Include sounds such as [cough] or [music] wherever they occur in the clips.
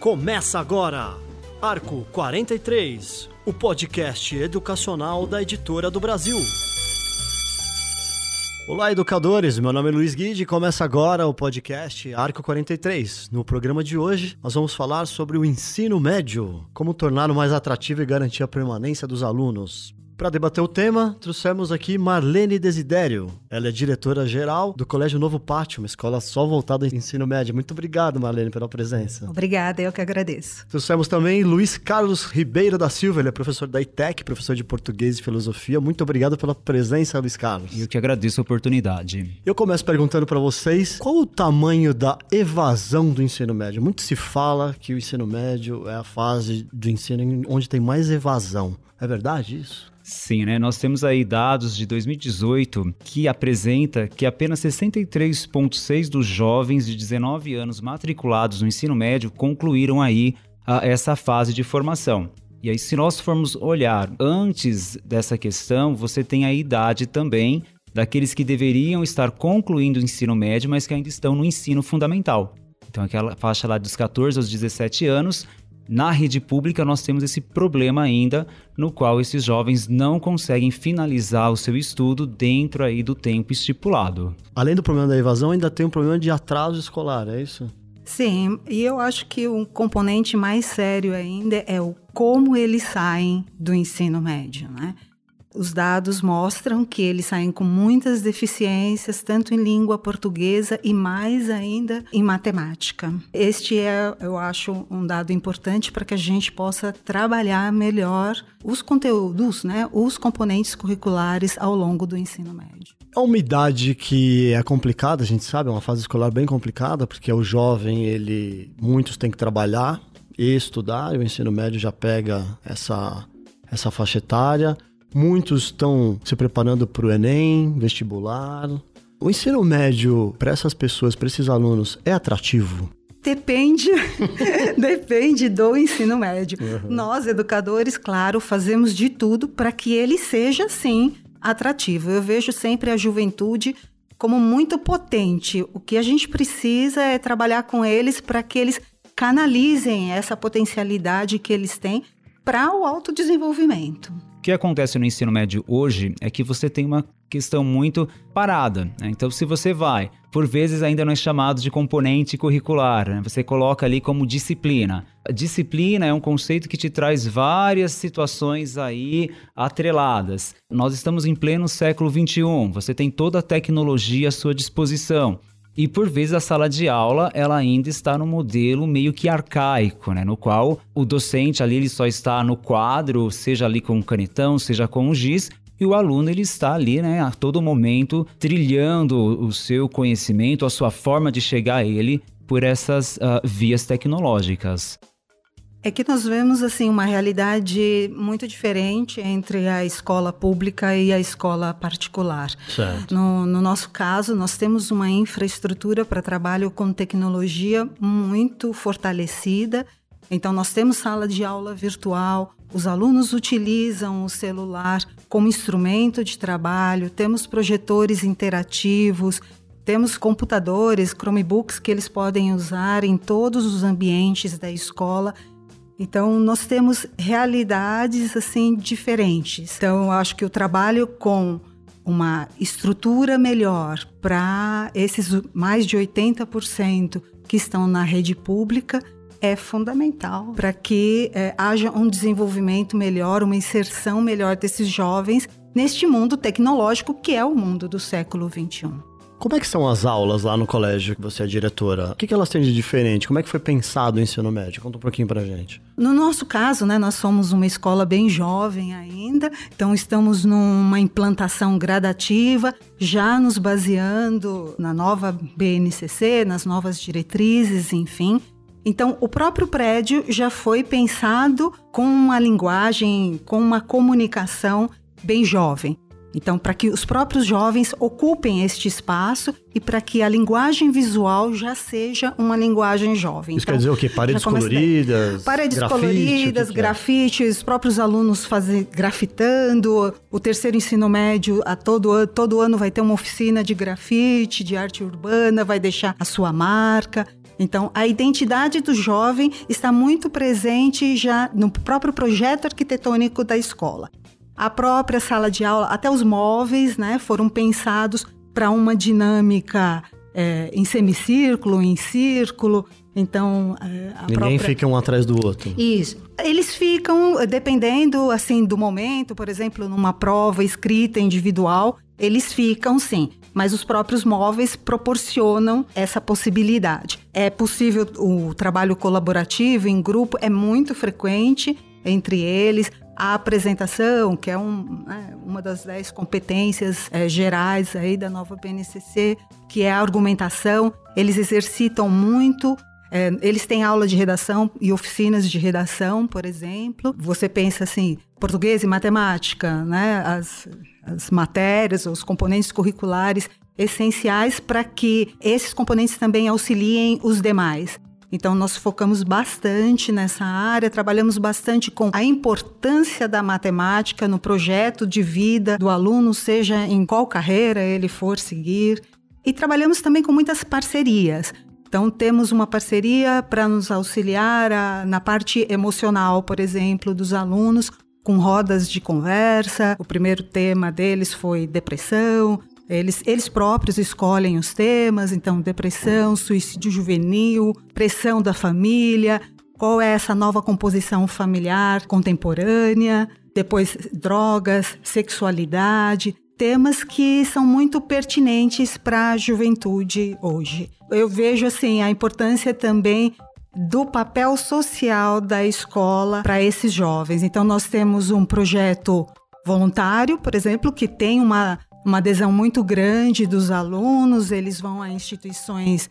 Começa agora, Arco 43, o podcast educacional da Editora do Brasil. Olá, educadores! Meu nome é Luiz Guide e começa agora o podcast Arco 43. No programa de hoje, nós vamos falar sobre o ensino médio, como torná-lo mais atrativo e garantir a permanência dos alunos. Para debater o tema, trouxemos aqui Marlene Desidério. Ela é diretora-geral do Colégio Novo Pátio, uma escola só voltada ao ensino médio. Muito obrigado, Marlene, pela presença. Obrigada, eu que agradeço. Trouxemos também Luiz Carlos Ribeiro da Silva, ele é professor da ITEC, professor de português e filosofia. Muito obrigado pela presença, Luiz Carlos. Eu que agradeço a oportunidade. Eu começo perguntando para vocês qual o tamanho da evasão do ensino médio. Muito se fala que o ensino médio é a fase do ensino onde tem mais evasão. É verdade isso? Sim, né? Nós temos aí dados de 2018 que apresenta que apenas 63,6% dos jovens de 19 anos matriculados no ensino médio concluíram aí a, essa fase de formação. E aí, se nós formos olhar antes dessa questão, você tem a idade também daqueles que deveriam estar concluindo o ensino médio, mas que ainda estão no ensino fundamental. Então, aquela faixa lá dos 14 aos 17 anos, na rede pública, nós temos esse problema ainda, no qual esses jovens não conseguem finalizar o seu estudo dentro aí do tempo estipulado. Além do problema da evasão, ainda tem um problema de atraso escolar, é isso? Sim, e eu acho que um componente mais sério ainda é o como eles saem do ensino médio, né? Os dados mostram que eles saem com muitas deficiências, tanto em língua portuguesa e mais ainda em matemática. Este é, eu acho, um dado importante para que a gente possa trabalhar melhor os conteúdos, né, os componentes curriculares ao longo do ensino médio. É uma idade que é complicada, a gente sabe, é uma fase escolar bem complicada, porque o jovem, ele muitos têm que trabalhar e estudar, e o ensino médio já pega essa essa faixa etária. Muitos estão se preparando para o Enem, vestibular. O ensino médio para essas pessoas, para esses alunos, é atrativo? Depende, [laughs] depende do ensino médio. Uhum. Nós, educadores, claro, fazemos de tudo para que ele seja, sim, atrativo. Eu vejo sempre a juventude como muito potente. O que a gente precisa é trabalhar com eles para que eles canalizem essa potencialidade que eles têm para o autodesenvolvimento. O que acontece no ensino médio hoje é que você tem uma questão muito parada. Né? Então, se você vai, por vezes ainda não é chamado de componente curricular, né? você coloca ali como disciplina. A disciplina é um conceito que te traz várias situações aí atreladas. Nós estamos em pleno século 21, você tem toda a tecnologia à sua disposição. E por vezes a sala de aula ela ainda está no modelo meio que arcaico, né? no qual o docente ali ele só está no quadro, seja ali com um canetão, seja com um giz, e o aluno ele está ali, né, a todo momento trilhando o seu conhecimento, a sua forma de chegar a ele por essas uh, vias tecnológicas. É que nós vemos assim uma realidade muito diferente entre a escola pública e a escola particular. No, no, nosso caso, nós temos uma infraestrutura para trabalho com tecnologia muito fortalecida. Então, nós temos sala de aula virtual, os alunos utilizam o celular como instrumento de trabalho, temos projetores interativos, temos computadores, Chromebooks que eles podem usar em todos os ambientes da escola. Então, nós temos realidades assim diferentes. Então, eu acho que o trabalho com uma estrutura melhor para esses mais de 80% que estão na rede pública é fundamental para que é, haja um desenvolvimento melhor, uma inserção melhor desses jovens neste mundo tecnológico que é o mundo do século 21. Como é que são as aulas lá no colégio que você é diretora? O que, que elas têm de diferente? Como é que foi pensado o ensino médio? Conta um pouquinho pra gente. No nosso caso, né, nós somos uma escola bem jovem ainda, então estamos numa implantação gradativa, já nos baseando na nova BNCC, nas novas diretrizes, enfim. Então, o próprio prédio já foi pensado com uma linguagem, com uma comunicação bem jovem. Então, para que os próprios jovens ocupem este espaço e para que a linguagem visual já seja uma linguagem jovem. Isso então, quer dizer o quê? Paredes coloridas? Paredes grafite, coloridas, que é? grafite, os próprios alunos fazem grafitando. O terceiro ensino médio, a todo, todo ano vai ter uma oficina de grafite, de arte urbana, vai deixar a sua marca. Então, a identidade do jovem está muito presente já no próprio projeto arquitetônico da escola. A própria sala de aula, até os móveis, né, foram pensados para uma dinâmica é, em semicírculo, em círculo. Então, é, a Ninguém própria... fica um atrás do outro. Isso. Eles ficam, dependendo assim do momento, por exemplo, numa prova escrita individual, eles ficam sim, mas os próprios móveis proporcionam essa possibilidade. É possível o trabalho colaborativo em grupo, é muito frequente entre eles a apresentação, que é um, né, uma das dez competências é, gerais aí da nova BNCC, que é a argumentação. Eles exercitam muito é, eles têm aula de redação e oficinas de redação, por exemplo. Você pensa assim, português e matemática, né? As, as matérias, os componentes curriculares essenciais para que esses componentes também auxiliem os demais. Então, nós focamos bastante nessa área, trabalhamos bastante com a importância da matemática no projeto de vida do aluno, seja em qual carreira ele for seguir. E trabalhamos também com muitas parcerias. Então, temos uma parceria para nos auxiliar a, na parte emocional, por exemplo, dos alunos, com rodas de conversa. O primeiro tema deles foi depressão, eles, eles próprios escolhem os temas, então depressão, suicídio juvenil, pressão da família, qual é essa nova composição familiar contemporânea, depois drogas, sexualidade, temas que são muito pertinentes para a juventude hoje. Eu vejo assim a importância também do papel social da escola para esses jovens. Então nós temos um projeto voluntário, por exemplo, que tem uma uma adesão muito grande dos alunos, eles vão a instituições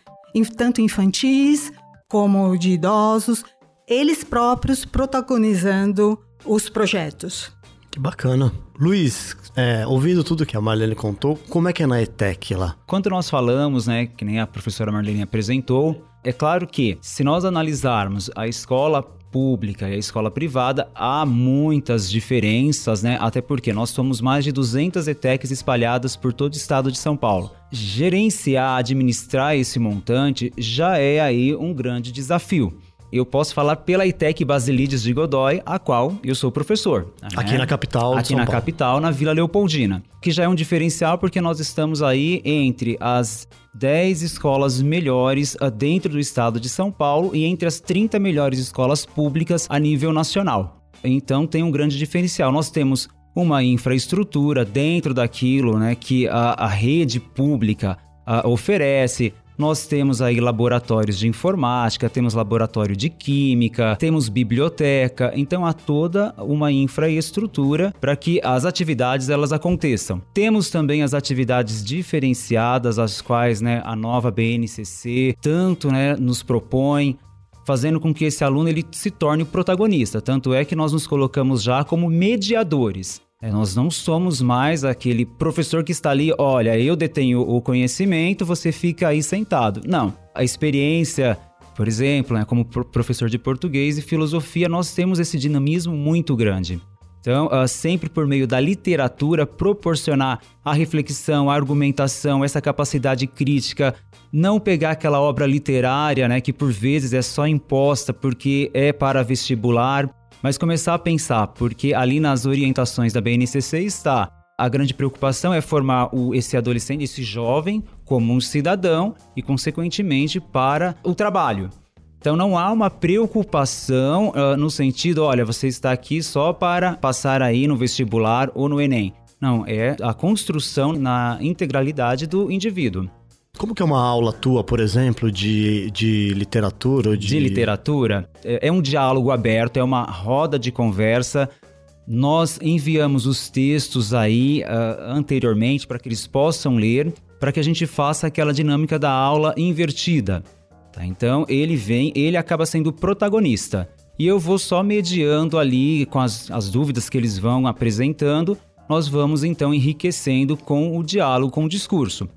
tanto infantis como de idosos, eles próprios protagonizando os projetos. Que bacana. Luiz, é, ouvindo tudo que a Marlene contou, como é que é na ETEC lá? Quando nós falamos, né, que nem a professora Marlene apresentou, é claro que se nós analisarmos a escola pública e a escola privada, há muitas diferenças, né? Até porque nós somos mais de 200 ETECs espalhadas por todo o estado de São Paulo. Gerenciar, administrar esse montante já é aí um grande desafio eu posso falar pela ITEC Basilides de Godoy, a qual eu sou professor. Né? Aqui na capital Aqui na Paulo. capital, na Vila Leopoldina. Que já é um diferencial porque nós estamos aí entre as 10 escolas melhores ah, dentro do estado de São Paulo e entre as 30 melhores escolas públicas a nível nacional. Então tem um grande diferencial. Nós temos uma infraestrutura dentro daquilo né, que a, a rede pública a, ah, oferece, nós temos aí laboratórios de informática, temos laboratório de química, temos biblioteca, então há toda uma infraestrutura para que as atividades elas aconteçam. Temos também as atividades diferenciadas, as quais né, a nova BNCC tanto né, nos propõe, fazendo com que esse aluno ele se torne o protagonista. Tanto é que nós nos colocamos já como mediadores. É, nós não somos mais aquele professor que está ali, olha, eu detenho o conhecimento, você fica aí sentado. Não. A experiência, por exemplo, né, como professor de português e filosofia, nós temos esse dinamismo muito grande. Então, uh, sempre por meio da literatura, proporcionar a reflexão, a argumentação, essa capacidade crítica, não pegar aquela obra literária, né, que por vezes é só imposta porque é para vestibular, mas começar a pensar, porque ali nas orientações da BNCC está a grande preocupação é formar o, esse adolescente, esse jovem, como um cidadão e, consequentemente, para o trabalho. Então não há uma preocupação uh, no sentido, olha, você está aqui só para passar aí no vestibular ou no Enem. Não, é a construção na integralidade do indivíduo. Como que é uma aula tua, por exemplo, de, de literatura? De... de literatura? É, é um diálogo aberto, é uma roda de conversa. Nós enviamos os textos aí uh, anteriormente para que eles possam ler, para que a gente faça aquela dinâmica da aula invertida. Tá? Então ele vem, ele acaba sendo o protagonista. E eu vou só mediando ali com as, as dúvidas que eles vão apresentando nós vamos então enriquecendo com o diálogo, com o discurso.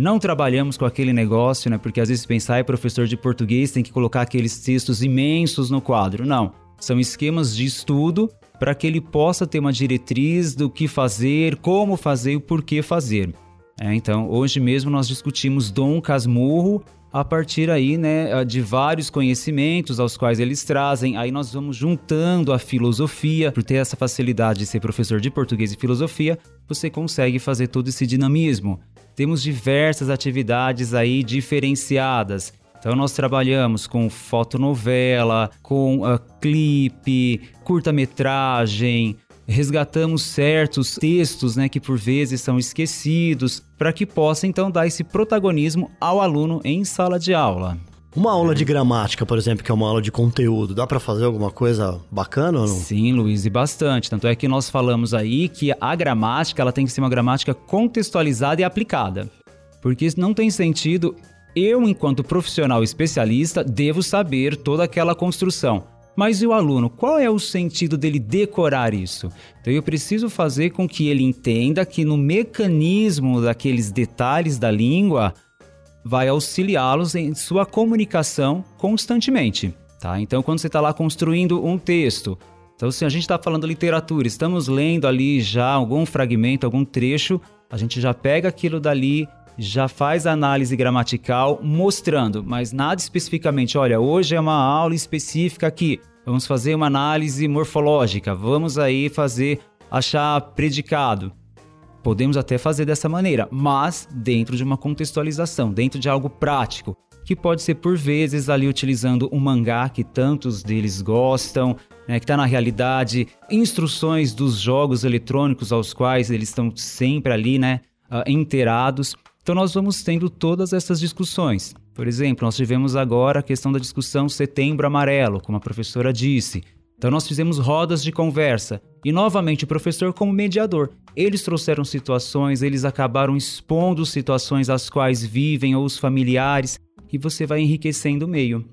Não trabalhamos com aquele negócio, né? Porque às vezes pensar, é professor de português tem que colocar aqueles textos imensos no quadro. Não. São esquemas de estudo para que ele possa ter uma diretriz do que fazer, como fazer e o porquê fazer. É, então, hoje mesmo nós discutimos Dom Casmurro a partir aí, né, de vários conhecimentos aos quais eles trazem. Aí nós vamos juntando a filosofia, por ter essa facilidade de ser professor de português e filosofia, você consegue fazer todo esse dinamismo. Temos diversas atividades aí diferenciadas. Então nós trabalhamos com fotonovela, com uh, clipe, curta-metragem, resgatamos certos textos, né, que por vezes são esquecidos, para que possa então dar esse protagonismo ao aluno em sala de aula. Uma aula de gramática, por exemplo, que é uma aula de conteúdo, dá para fazer alguma coisa bacana ou não? Sim, Luiz, e bastante. Tanto é que nós falamos aí que a gramática ela tem que ser uma gramática contextualizada e aplicada. Porque não tem sentido eu, enquanto profissional especialista, devo saber toda aquela construção. Mas e o aluno? Qual é o sentido dele decorar isso? Então eu preciso fazer com que ele entenda que no mecanismo daqueles detalhes da língua vai auxiliá-los em sua comunicação constantemente. Tá? Então, quando você está lá construindo um texto, então se a gente está falando literatura, estamos lendo ali já algum fragmento, algum trecho, a gente já pega aquilo dali, já faz a análise gramatical mostrando, mas nada especificamente, olha, hoje é uma aula específica aqui, vamos fazer uma análise morfológica, vamos aí fazer achar predicado. Podemos até fazer dessa maneira, mas dentro de uma contextualização, dentro de algo prático, que pode ser por vezes ali utilizando um mangá que tantos deles gostam, né, que está na realidade, instruções dos jogos eletrônicos aos quais eles estão sempre ali, né, uh, inteirados. Então nós vamos tendo todas essas discussões. Por exemplo, nós tivemos agora a questão da discussão Setembro Amarelo, como a professora disse. Então nós fizemos rodas de conversa e novamente o professor como mediador. Eles trouxeram situações, eles acabaram expondo situações às quais vivem ou os familiares e você vai enriquecendo o meio.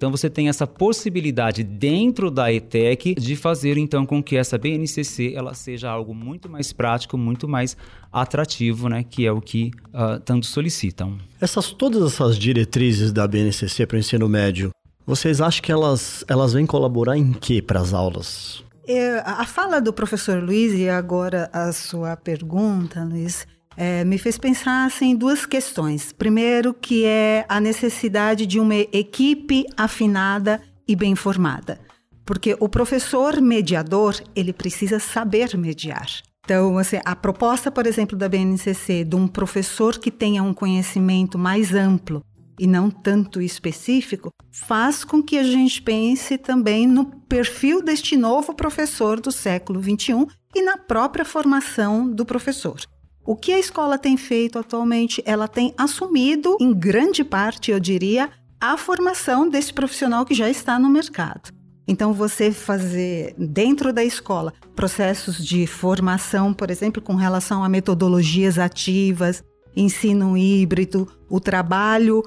Então você tem essa possibilidade dentro da ETEC de fazer então com que essa BNCC ela seja algo muito mais prático, muito mais atrativo, né, que é o que uh, tanto solicitam. Essas todas essas diretrizes da BNCC para o ensino médio, vocês acham que elas elas vêm colaborar em que para as aulas? É, a fala do professor Luiz e agora a sua pergunta, Luiz, é, me fez pensar assim, em duas questões. Primeiro, que é a necessidade de uma equipe afinada e bem formada. Porque o professor mediador, ele precisa saber mediar. Então, assim, a proposta, por exemplo, da BNCC, de um professor que tenha um conhecimento mais amplo e não tanto específico, faz com que a gente pense também no perfil deste novo professor do século XXI e na própria formação do professor. O que a escola tem feito atualmente? Ela tem assumido, em grande parte, eu diria, a formação desse profissional que já está no mercado. Então, você fazer dentro da escola processos de formação, por exemplo, com relação a metodologias ativas, ensino híbrido, o trabalho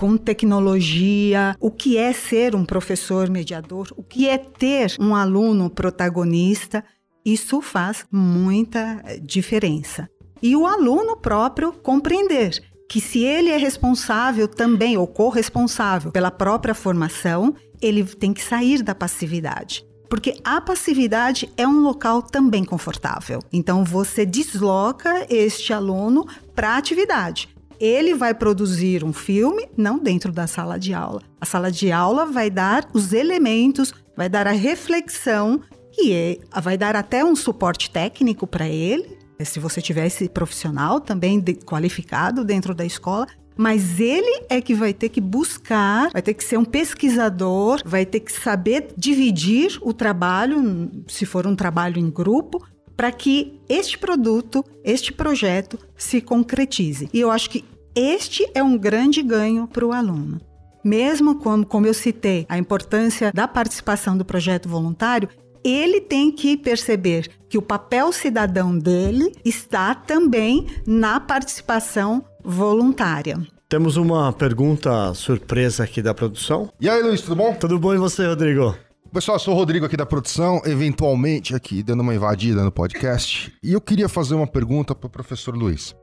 com tecnologia, o que é ser um professor mediador, o que é ter um aluno protagonista, isso faz muita diferença e o aluno próprio compreender que se ele é responsável também ou corresponsável pela própria formação, ele tem que sair da passividade. Porque a passividade é um local também confortável. Então você desloca este aluno para a atividade. Ele vai produzir um filme, não dentro da sala de aula. A sala de aula vai dar os elementos, vai dar a reflexão e é, vai dar até um suporte técnico para ele, é, se você tiver esse profissional também de, qualificado dentro da escola, mas ele é que vai ter que buscar, vai ter que ser um pesquisador, vai ter que saber dividir o trabalho, se for um trabalho em grupo, para que este produto, este projeto se concretize. E eu acho que este é um grande ganho para o aluno. Mesmo como, como eu citei, a importância da participação do projeto voluntário, ele tem que perceber que o papel cidadão dele está também na participação voluntária. Temos uma pergunta surpresa aqui da produção. E aí, Luiz, tudo bom? Tudo bom e você, Rodrigo? Pessoal, eu sou o Rodrigo aqui da produção, eventualmente aqui dando uma invadida no podcast. E eu queria fazer uma pergunta para o professor Luiz.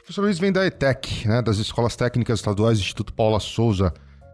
O professor Luiz vem da ETEC, né, das Escolas Técnicas Estaduais Instituto Paula Souza,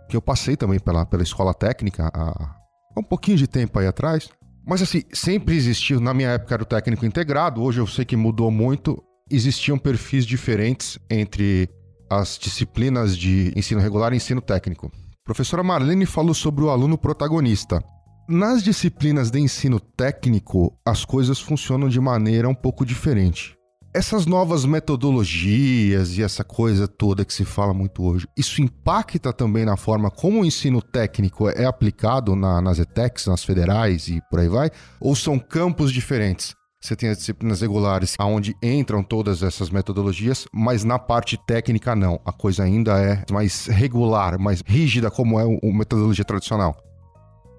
que eu passei também pela, pela escola técnica há, há um pouquinho de tempo aí atrás. Mas assim, sempre existiu, na minha época era o técnico integrado, hoje eu sei que mudou muito, existiam perfis diferentes entre as disciplinas de ensino regular e ensino técnico. A professora Marlene falou sobre o aluno protagonista. Nas disciplinas de ensino técnico, as coisas funcionam de maneira um pouco diferente. Essas novas metodologias e essa coisa toda que se fala muito hoje, isso impacta também na forma como o ensino técnico é aplicado na, nas ETECs, nas federais e por aí vai? Ou são campos diferentes? Você tem as disciplinas regulares, onde entram todas essas metodologias, mas na parte técnica não. A coisa ainda é mais regular, mais rígida, como é a metodologia tradicional.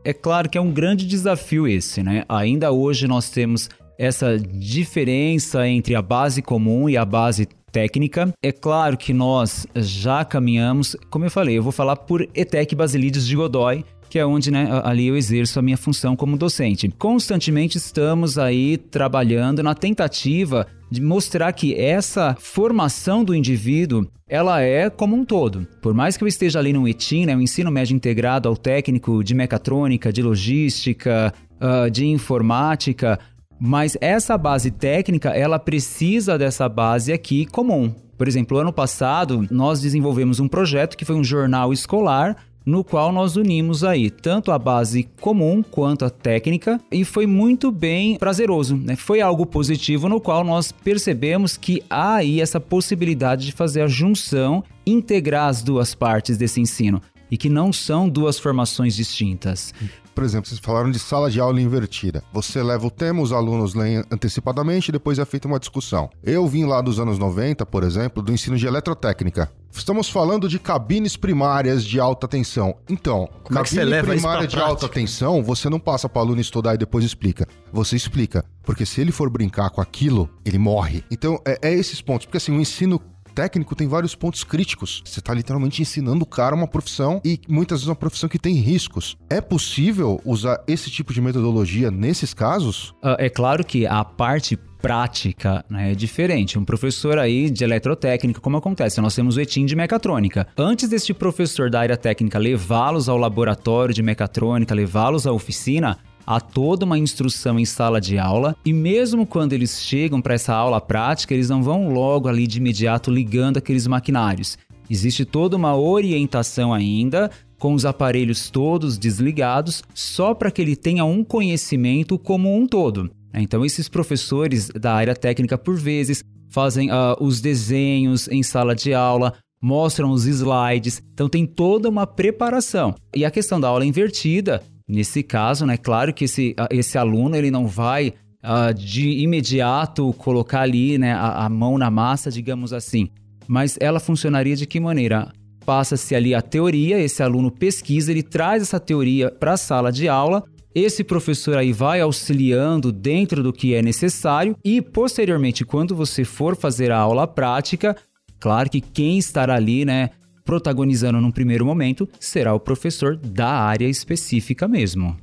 É claro que é um grande desafio esse, né? Ainda hoje nós temos essa diferença entre a base comum e a base técnica. É claro que nós já caminhamos, como eu falei, eu vou falar por ETEC Basilides de Godoy, que é onde né, ali eu exerço a minha função como docente. Constantemente estamos aí trabalhando na tentativa de mostrar que essa formação do indivíduo ela é como um todo. Por mais que eu esteja ali no ETIM, né, o ensino médio integrado ao técnico de mecatrônica, de logística, uh, de informática, mas essa base técnica ela precisa dessa base aqui comum. Por exemplo, ano passado nós desenvolvemos um projeto que foi um jornal escolar no qual nós unimos aí tanto a base comum quanto a técnica e foi muito bem prazeroso, né? Foi algo positivo no qual nós percebemos que há aí essa possibilidade de fazer a junção, integrar as duas partes desse ensino e que não são duas formações distintas. Por exemplo, vocês falaram de sala de aula invertida. Você leva o tema, os alunos leem antecipadamente e depois é feita uma discussão. Eu vim lá dos anos 90, por exemplo, do ensino de eletrotécnica. Estamos falando de cabines primárias de alta tensão. Então, Como cabine é primária de alta tensão, você não passa para o aluno estudar e depois explica. Você explica. Porque se ele for brincar com aquilo, ele morre. Então, é, é esses pontos. Porque assim, o ensino técnico tem vários pontos críticos. Você está literalmente ensinando o cara uma profissão e muitas vezes uma profissão que tem riscos. É possível usar esse tipo de metodologia nesses casos? Uh, é claro que a parte prática né, é diferente. Um professor aí de eletrotécnica, como acontece? Nós temos o ETIM de mecatrônica. Antes deste professor da área técnica levá-los ao laboratório de mecatrônica, levá-los à oficina, há toda uma instrução em sala de aula e mesmo quando eles chegam para essa aula prática, eles não vão logo ali de imediato ligando aqueles maquinários. Existe toda uma orientação ainda com os aparelhos todos desligados, só para que ele tenha um conhecimento como um todo. Então, esses professores da área técnica, por vezes, fazem uh, os desenhos em sala de aula, mostram os slides, então tem toda uma preparação. E a questão da aula invertida Nesse caso, né, claro que esse, esse aluno ele não vai uh, de imediato colocar ali né, a, a mão na massa, digamos assim. Mas ela funcionaria de que maneira? Passa-se ali a teoria, esse aluno pesquisa, ele traz essa teoria para a sala de aula, esse professor aí vai auxiliando dentro do que é necessário e posteriormente, quando você for fazer a aula prática, claro que quem estará ali, né, protagonizando num primeiro momento será o professor da área específica mesmo.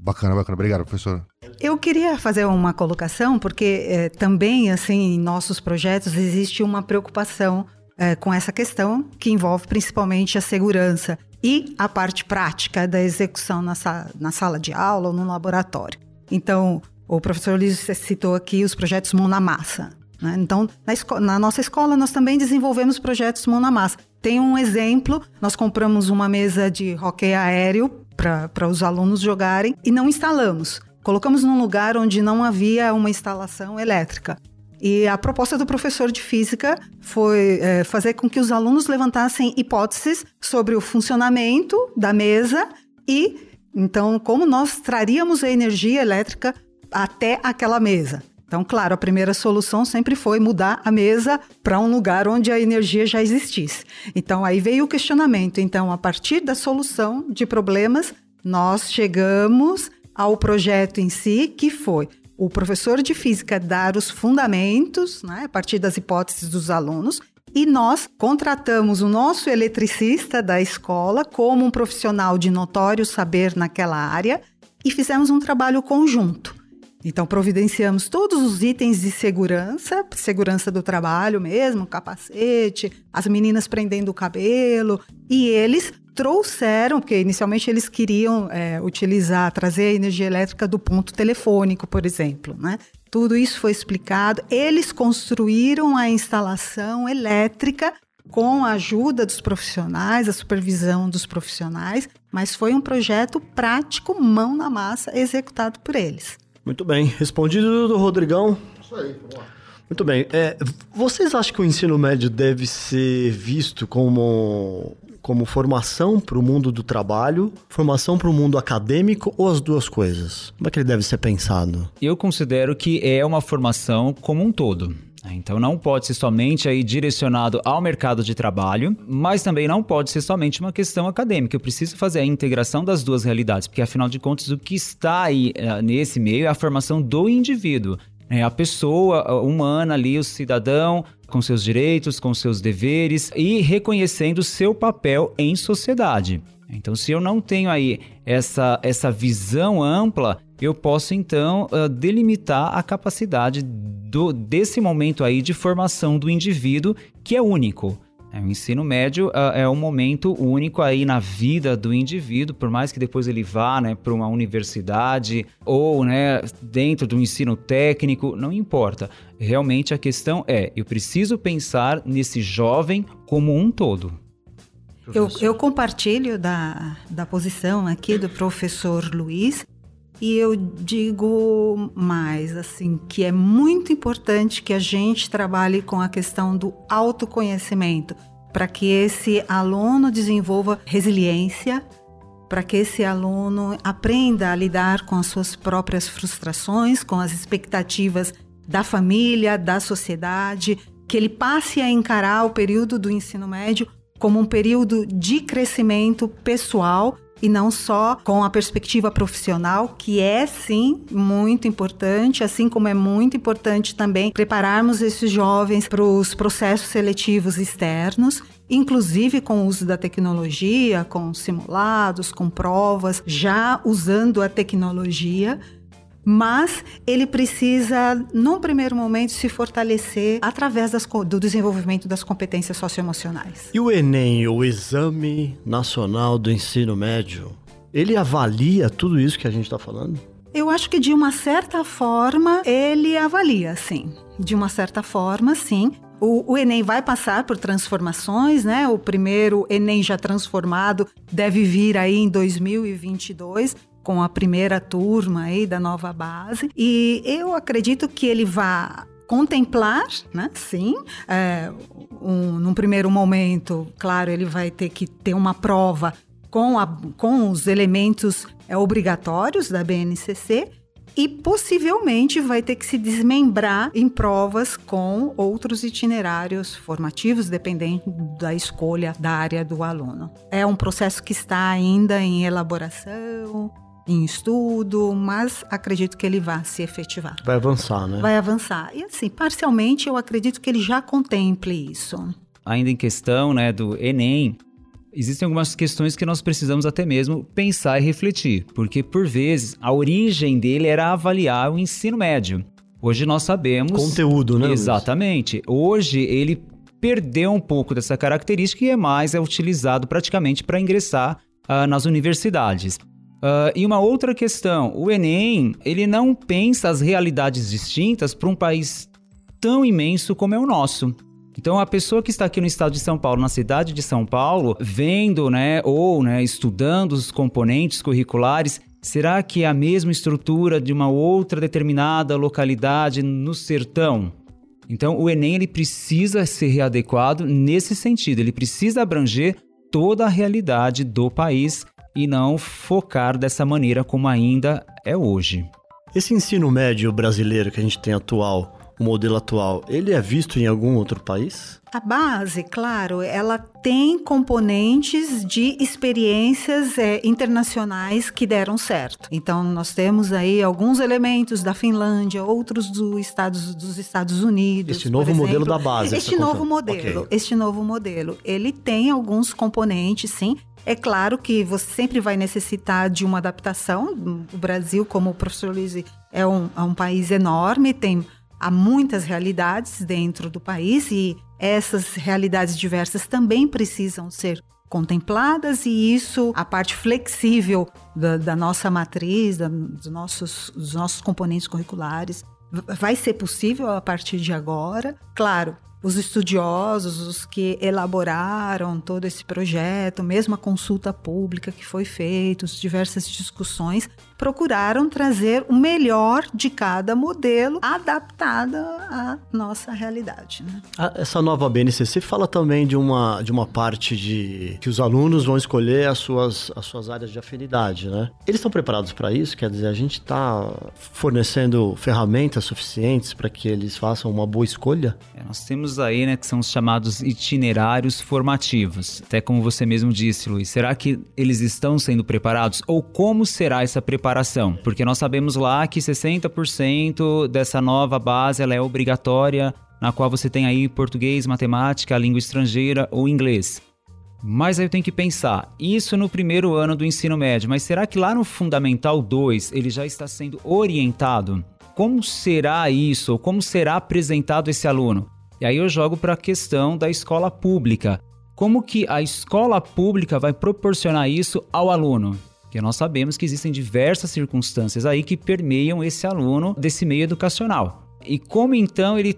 Bacana, bacana. Obrigado, professor. Eu queria fazer uma colocação, porque é, também, assim, em nossos projetos existe uma preocupação é, com essa questão, que envolve principalmente a segurança e a parte prática da execução na, sa na sala de aula ou no laboratório. Então, o professor Luiz citou aqui os projetos mão na massa. Né? Então, na, na, nossa escola, nós também desenvolvemos projetos mão na massa. Tem um exemplo: nós compramos uma mesa de hockey aéreo para os alunos jogarem e não instalamos. Colocamos num lugar onde não havia uma instalação elétrica. E a proposta do professor de física foi é, fazer com que os alunos levantassem hipóteses sobre o funcionamento da mesa e, então, como nós traríamos a energia elétrica até aquela mesa. Então, claro, a primeira solução sempre foi mudar a mesa para um lugar onde a energia já existisse. Então, aí veio o questionamento. Então, a partir da solução de problemas, nós chegamos ao projeto em si, que foi o professor de física dar os fundamentos, né, a partir das hipóteses dos alunos, e nós contratamos o nosso eletricista da escola como um profissional de notório saber naquela área e fizemos um trabalho conjunto. Então, providenciamos todos os itens de segurança, segurança do trabalho mesmo, capacete, as meninas prendendo o cabelo, e eles trouxeram, porque inicialmente eles queriam é, utilizar, trazer a energia elétrica do ponto telefônico, por exemplo, né? Tudo isso foi explicado. Eles construíram a instalação elétrica com a ajuda dos profissionais, a supervisão dos profissionais, mas foi um projeto prático, mão na massa, executado por eles. Muito bem. Respondido do Rodrigão. Isso aí, vamos lá. Muito bem. É, vocês acham que o ensino médio deve ser visto como, como formação para o mundo do trabalho, formação para o mundo acadêmico ou as duas coisas? Como é que ele deve ser pensado? Eu considero que é uma formação como um todo. É, então não pode ser somente aí direcionado ao mercado de trabalho, mas também não pode ser somente uma questão acadêmica. Eu preciso fazer a integração das duas realidades, porque afinal de contas o que está aí uh, nesse meio é a formação do indivíduo. É a pessoa humana ali, o cidadão, com seus direitos, com seus deveres e reconhecendo seu papel em sociedade. Então, se eu não tenho aí essa, essa visão ampla, eu posso então uh, delimitar a capacidade do, desse momento aí de formação do indivíduo que é único. É, o ensino médio uh, é um momento único aí na vida do indivíduo, por mais que depois ele vá né, para uma universidade ou né, dentro do ensino técnico, não importa. Realmente a questão é: eu preciso pensar nesse jovem como um todo. Eu, eu compartilho da, da posição aqui do professor Luiz. E eu digo mais, assim, que é muito importante que a gente trabalhe com a questão do autoconhecimento, para que esse aluno desenvolva resiliência, para que esse aluno aprenda a lidar com as suas próprias frustrações, com as expectativas da família, da sociedade, que ele passe a encarar o período do ensino médio como um período de crescimento pessoal e não só com a perspectiva profissional, que é sim muito importante, assim como é muito importante também prepararmos esses jovens para os processos seletivos externos inclusive com o uso da tecnologia, com simulados, com provas, já usando a tecnologia mas ele precisa, num primeiro momento, se fortalecer através das, do desenvolvimento das competências socioemocionais. E o Enem, o Exame Nacional do Ensino Médio, ele avalia tudo isso que a gente está falando? Eu acho que de uma certa forma ele avalia, sim. De uma certa forma, sim. O, o, Enem vai passar por transformações, né? O primeiro Enem já transformado deve vir aí em 2022 com a primeira turma aí da nova base. E eu acredito que ele vai contemplar, né? Sim, é, um, num primeiro momento, claro, ele vai ter que ter uma prova com, a, com os elementos é, obrigatórios da BNCC e possivelmente vai ter que se desmembrar em provas com outros itinerários formativos, dependendo da escolha da área do aluno. É um processo que está ainda em elaboração, em estudo, mas acredito que ele vai se efetivar. Vai avançar, né? Vai avançar. E assim, parcialmente eu acredito que ele já contemple isso. Ainda em questão, né, do Enem, existem algumas questões que nós precisamos até mesmo pensar e refletir, porque por vezes a origem dele era avaliar o ensino médio. Hoje nós sabemos. Conteúdo, né? Exatamente. Hoje ele perdeu um pouco dessa característica e é mais é utilizado praticamente para ingressar uh, nas universidades. Uh, e uma outra questão, o Enem, ele não pensa as realidades distintas para um país tão imenso como é o nosso. Então, a pessoa que está aqui no estado de São Paulo, na cidade de São Paulo, vendo, né, ou né, estudando os componentes curriculares, será que é a mesma estrutura de uma outra determinada localidade no sertão? Então, o Enem ele precisa ser readequado nesse sentido, ele precisa abranger toda a realidade do país e não focar dessa maneira como ainda é hoje. Esse ensino médio brasileiro que a gente tem atual, o modelo atual, ele é visto em algum outro país? A base, claro, ela tem componentes de experiências é, internacionais que deram certo. Então, nós temos aí alguns elementos da Finlândia, outros do Estados, dos Estados Unidos. Este novo exemplo. modelo da base. Este novo modelo, okay. este novo modelo, ele tem alguns componentes, sim. É claro que você sempre vai necessitar de uma adaptação. O Brasil, como o professor Luiz, é um, é um país enorme, tem há muitas realidades dentro do país e essas realidades diversas também precisam ser contempladas e isso, a parte flexível da, da nossa matriz, da, dos, nossos, dos nossos componentes curriculares, vai ser possível a partir de agora. Claro, os estudiosos, os que elaboraram todo esse projeto, mesmo a consulta pública que foi feita, diversas discussões, procuraram trazer o melhor de cada modelo adaptada à nossa realidade. Né? Essa nova BNCC fala também de uma, de uma parte de que os alunos vão escolher as suas, as suas áreas de afinidade, né? Eles estão preparados para isso? Quer dizer, a gente está fornecendo ferramentas suficientes para que eles façam uma boa escolha? É, nós temos aí, né, que são os chamados itinerários formativos. Até como você mesmo disse, Luiz, será que eles estão sendo preparados? Ou como será essa preparação? porque nós sabemos lá que 60% dessa nova base ela é obrigatória, na qual você tem aí português, matemática, língua estrangeira ou inglês. Mas aí eu tenho que pensar, isso no primeiro ano do ensino médio, mas será que lá no Fundamental 2 ele já está sendo orientado? Como será isso? Como será apresentado esse aluno? E aí eu jogo para a questão da escola pública. Como que a escola pública vai proporcionar isso ao aluno? Porque nós sabemos que existem diversas circunstâncias aí que permeiam esse aluno desse meio educacional. E como então ele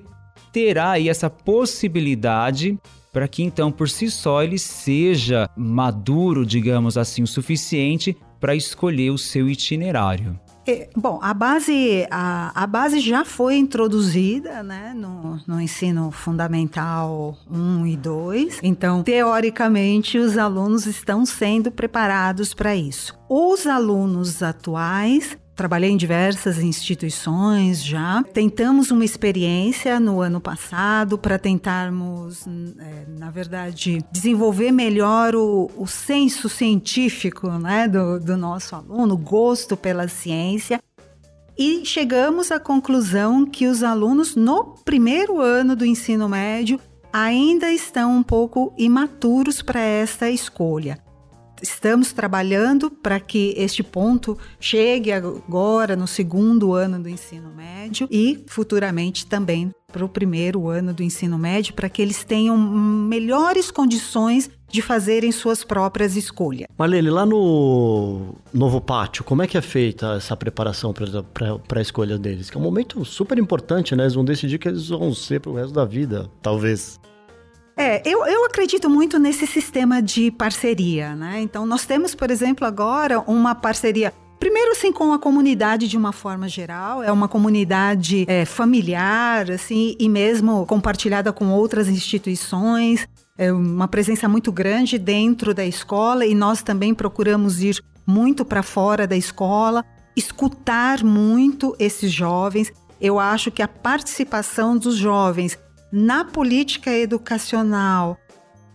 terá aí essa possibilidade para que então por si só ele seja maduro, digamos assim, o suficiente para escolher o seu itinerário. É, bom, a base, a, a base já foi introduzida né, no, no ensino fundamental 1 e 2. Então, teoricamente, os alunos estão sendo preparados para isso. Os alunos atuais Trabalhei em diversas instituições já. Tentamos uma experiência no ano passado para tentarmos, é, na verdade, desenvolver melhor o, o senso científico né, do, do nosso aluno, o gosto pela ciência. E chegamos à conclusão que os alunos, no primeiro ano do ensino médio, ainda estão um pouco imaturos para esta escolha estamos trabalhando para que este ponto chegue agora no segundo ano do ensino médio e futuramente também para o primeiro ano do ensino médio, para que eles tenham melhores condições de fazerem suas próprias escolhas. Marlene, lá no Novo Pátio, como é que é feita essa preparação para a escolha deles? Que é um momento super importante, né? Eles vão decidir que eles vão ser para o resto da vida, talvez. É, eu, eu acredito muito nesse sistema de parceria, né? Então, nós temos, por exemplo, agora uma parceria Primeiro, assim, com a comunidade de uma forma geral, é uma comunidade é, familiar, assim, e mesmo compartilhada com outras instituições, é uma presença muito grande dentro da escola e nós também procuramos ir muito para fora da escola, escutar muito esses jovens. Eu acho que a participação dos jovens na política educacional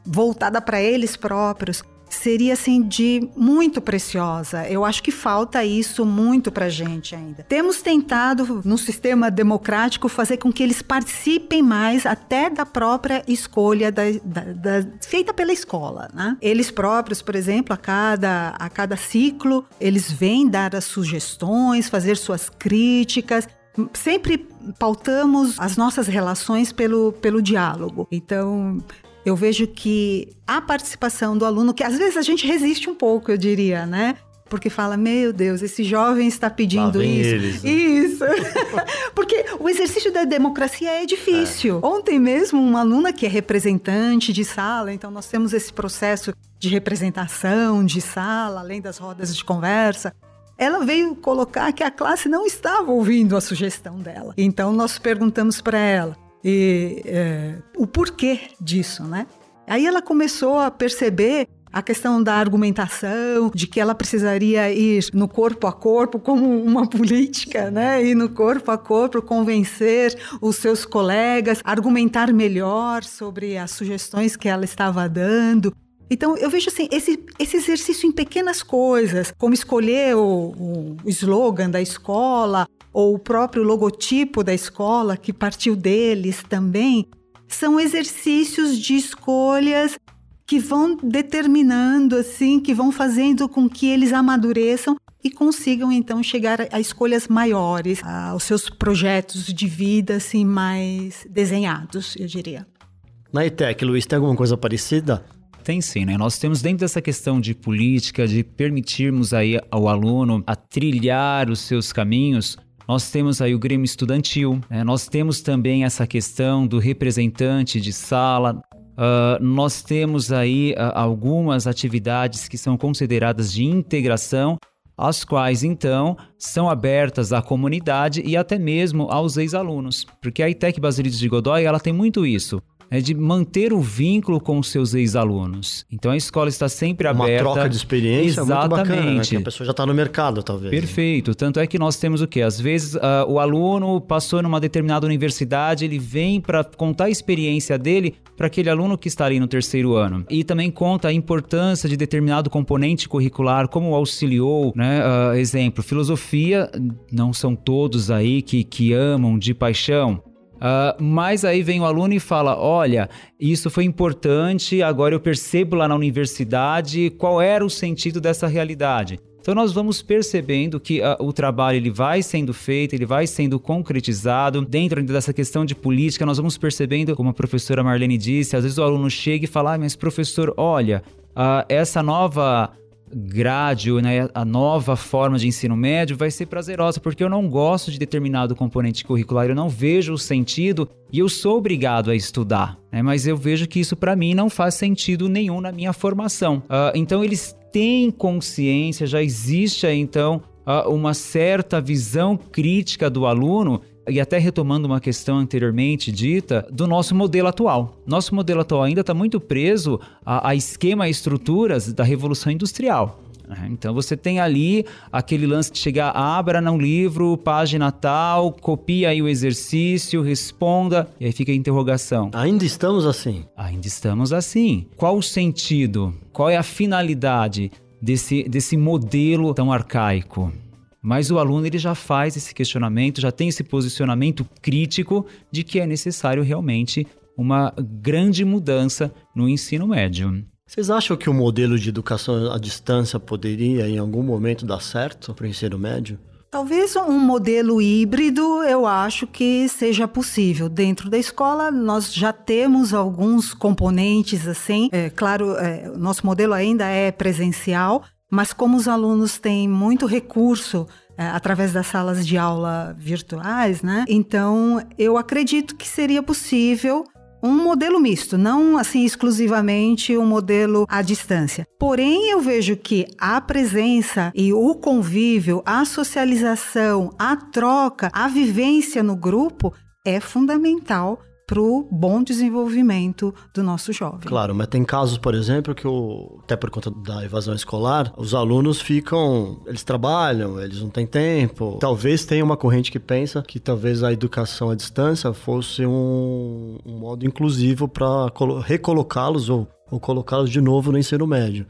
voltada para eles próprios seria assim de muito preciosa. Eu acho que falta isso muito para gente ainda. Temos tentado no sistema democrático fazer com que eles participem mais até da própria escolha da, da, da, feita pela escola, né? Eles próprios, por exemplo, a cada a cada ciclo eles vêm dar as sugestões, fazer suas críticas sempre pautamos as nossas relações pelo, pelo diálogo. Então, eu vejo que a participação do aluno, que às vezes a gente resiste um pouco, eu diria, né? Porque fala, meu Deus, esse jovem está pedindo isso. Eles, né? Isso. [laughs] Porque o exercício da democracia é difícil. É. Ontem mesmo, uma aluna que é representante de sala, então nós temos esse processo de representação de sala, além das rodas de conversa ela veio colocar que a classe não estava ouvindo a sugestão dela. Então nós perguntamos para ela e, é, o porquê disso, né? Aí ela começou a perceber a questão da argumentação, de que ela precisaria ir no corpo a corpo como uma política, né? Ir no corpo a corpo, convencer os seus colegas, argumentar melhor sobre as sugestões que ela estava dando. Então, eu vejo assim, esse, esse exercício em pequenas coisas, como escolher o, o, slogan da escola, ou o próprio logotipo da escola, que partiu deles também, são exercícios de escolhas que vão determinando, assim, que vão fazendo com que eles amadureçam e consigam então chegar a escolhas maiores, aos seus projetos de vida assim mais desenhados, eu diria. Na ETEC, Luiz, tem alguma coisa parecida? Tem sim, né? Nós temos dentro dessa questão de política, de permitirmos aí ao aluno a trilhar os seus caminhos, nós temos aí o Grêmio Estudantil, né? nós temos também essa questão do representante de sala, Uh, nós temos aí uh, algumas atividades que são consideradas de integração, as quais então são abertas à comunidade e até mesmo aos ex-alunos, porque a ITEC Basilides de Godoy ela tem muito isso é de manter o vínculo com os seus ex-alunos. Então a escola está sempre aberta. Uma troca de experiência Exatamente. muito bacana, né? que a pessoa já está no mercado, talvez. Né? Perfeito. Né? Tanto é que nós temos o quê? Às vezes uh, o aluno passou numa determinada universidade, ele vem para contar a experiência dele para aquele aluno que está ali no terceiro ano. E também conta a importância de determinado componente curricular, como auxiliou, né? Uh, exemplo, filosofia, não são todos aí que, que amam de paixão, Uh, mas aí vem o aluno e fala: olha, isso foi importante, agora eu percebo lá na universidade qual era o sentido dessa realidade. Então nós vamos percebendo que uh, o trabalho ele vai sendo feito, ele vai sendo concretizado. Dentro dessa questão de política, nós vamos percebendo, como a professora Marlene disse, às vezes o aluno chega e fala: ah, mas professor, olha, uh, essa nova grade, né, a nova forma de ensino médio vai ser prazerosa, porque eu não gosto de determinado componente curricular, eu não vejo o sentido e eu sou obrigado a estudar, né, mas eu vejo que isso para mim não faz sentido nenhum na minha formação. Uh, então eles têm consciência, já existe então uh, uma certa visão crítica do aluno e até retomando uma questão anteriormente dita, do nosso modelo atual. Nosso modelo atual ainda está muito preso a, a esquema e estruturas da Revolução Industrial. Né? Então você tem ali aquele lance de chegar, abra no livro, página tal, copia aí o exercício, responda, e aí fica a interrogação. Ainda estamos assim? Ainda estamos assim. Qual o sentido? Qual é a finalidade desse, desse modelo tão arcaico? Mas o aluno ele já faz esse questionamento, já tem esse posicionamento crítico de que é necessário realmente uma grande mudança no ensino médio. Vocês acham que o modelo de educação à distância poderia, em algum momento, dar certo para o ensino médio? Talvez um modelo híbrido eu acho que seja possível. Dentro da escola, nós já temos alguns componentes assim. É, claro, é, nosso modelo ainda é presencial, mas como os alunos têm muito recurso é, através das salas de aula virtuais, né? Então, eu acredito que seria possível um modelo misto, não assim exclusivamente um modelo à distância. Porém, eu vejo que a presença e o convívio, a socialização, a troca, a vivência no grupo é fundamental para o bom desenvolvimento do nosso jovem. Claro, mas tem casos, por exemplo, que o, até por conta da evasão escolar, os alunos ficam, eles trabalham, eles não têm tempo. Talvez tenha uma corrente que pensa que talvez a educação à distância fosse um, um modo inclusivo para recolocá-los ou, ou colocá-los de novo no ensino médio.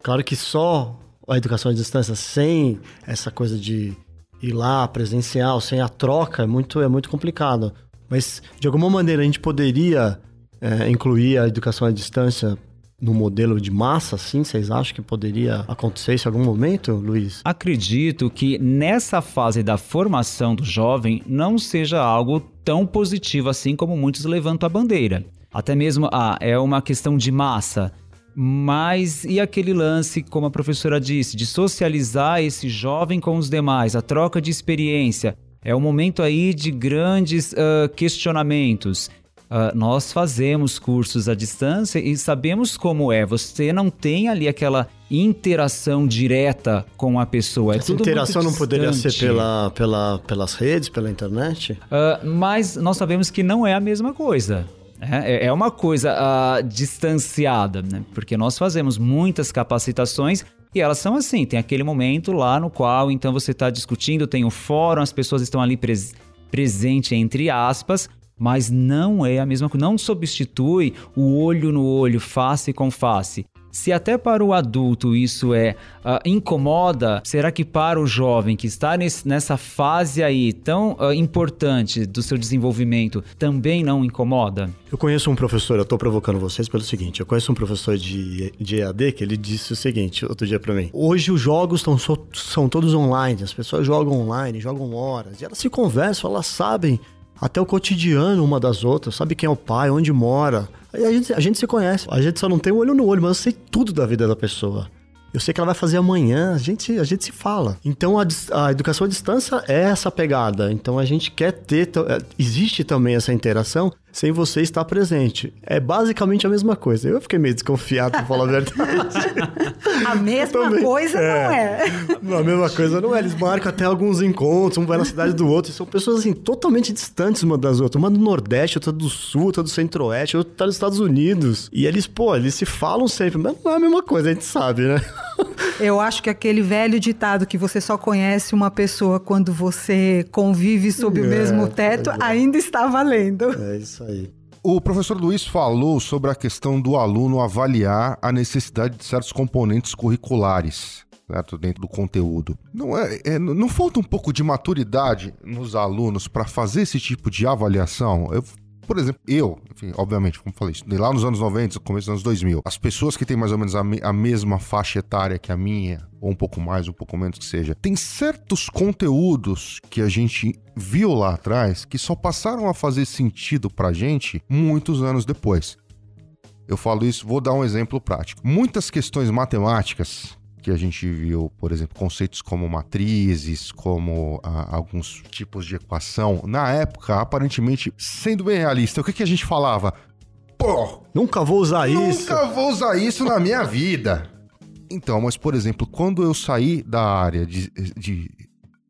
Claro que só a educação à distância, sem essa coisa de ir lá presencial, sem a troca, é muito, é muito complicado. Mas, de alguma maneira, a gente poderia é, incluir a educação à distância no modelo de massa, sim? Vocês acham que poderia acontecer isso em algum momento, Luiz? Acredito que nessa fase da formação do jovem não seja algo tão positivo assim como muitos levantam a bandeira. Até mesmo, ah, é uma questão de massa. Mas e aquele lance, como a professora disse, de socializar esse jovem com os demais, a troca de experiência, é um momento aí de grandes uh, questionamentos. Uh, nós fazemos cursos à distância e sabemos como é. Você não tem ali aquela interação direta com a pessoa. É Essa interação não poderia ser pela, pela, pelas redes, pela internet? Uh, mas nós sabemos que não é a mesma coisa. É, é uma coisa distanciada, né? porque nós fazemos muitas capacitações e elas são assim, tem aquele momento lá no qual então você está discutindo, tem o fórum, as pessoas estão ali pres presente entre aspas, mas não é a mesma coisa, não substitui o olho no olho, face com face. Se até para o adulto isso é uh, incomoda, será que para o jovem que está nesse, nessa fase aí tão uh, importante do seu desenvolvimento também não incomoda? Eu conheço um professor, eu estou provocando vocês pelo seguinte: eu conheço um professor de, de EAD que ele disse o seguinte outro dia para mim: hoje os jogos tão, são todos online, as pessoas jogam online, jogam horas, e elas se conversam, elas sabem até o cotidiano uma das outras, sabe quem é o pai, onde mora. A gente, a gente se conhece, a gente só não tem o olho no olho, mas eu sei tudo da vida da pessoa. Eu sei que ela vai fazer amanhã, a gente, a gente se fala. Então a, a educação à distância é essa pegada. Então a gente quer ter. É, existe também essa interação, sem você estar presente. É basicamente a mesma coisa. Eu fiquei meio desconfiado, pra falar a verdade. [laughs] a mesma coisa é. não é. Não, a mesma coisa não é. Eles marcam até alguns encontros, um vai na cidade do outro. E são pessoas assim, totalmente distantes uma das outras. Uma do Nordeste, outra do Sul, outra do Centro-Oeste, outra tá nos Estados Unidos. E eles, pô, eles se falam sempre, mas não é a mesma coisa, a gente sabe, né? Eu acho que aquele velho ditado que você só conhece uma pessoa quando você convive sob é, o mesmo teto é. ainda está valendo. É isso isso aí. O professor Luiz falou sobre a questão do aluno avaliar a necessidade de certos componentes curriculares. Certo? Dentro do conteúdo. Não, é, é, não falta um pouco de maturidade nos alunos para fazer esse tipo de avaliação? Eu por exemplo, eu, enfim, obviamente, como falei, lá nos anos 90, começo dos anos 2000. As pessoas que têm mais ou menos a, me a mesma faixa etária que a minha, ou um pouco mais, um pouco menos que seja, tem certos conteúdos que a gente viu lá atrás que só passaram a fazer sentido pra gente muitos anos depois. Eu falo isso, vou dar um exemplo prático. Muitas questões matemáticas que a gente viu, por exemplo, conceitos como matrizes, como ah, alguns tipos de equação, na época, aparentemente, sendo bem realista, o que, que a gente falava? Pô, nunca vou usar nunca isso. Nunca vou usar isso na minha vida. Então, mas por exemplo, quando eu saí da área de, de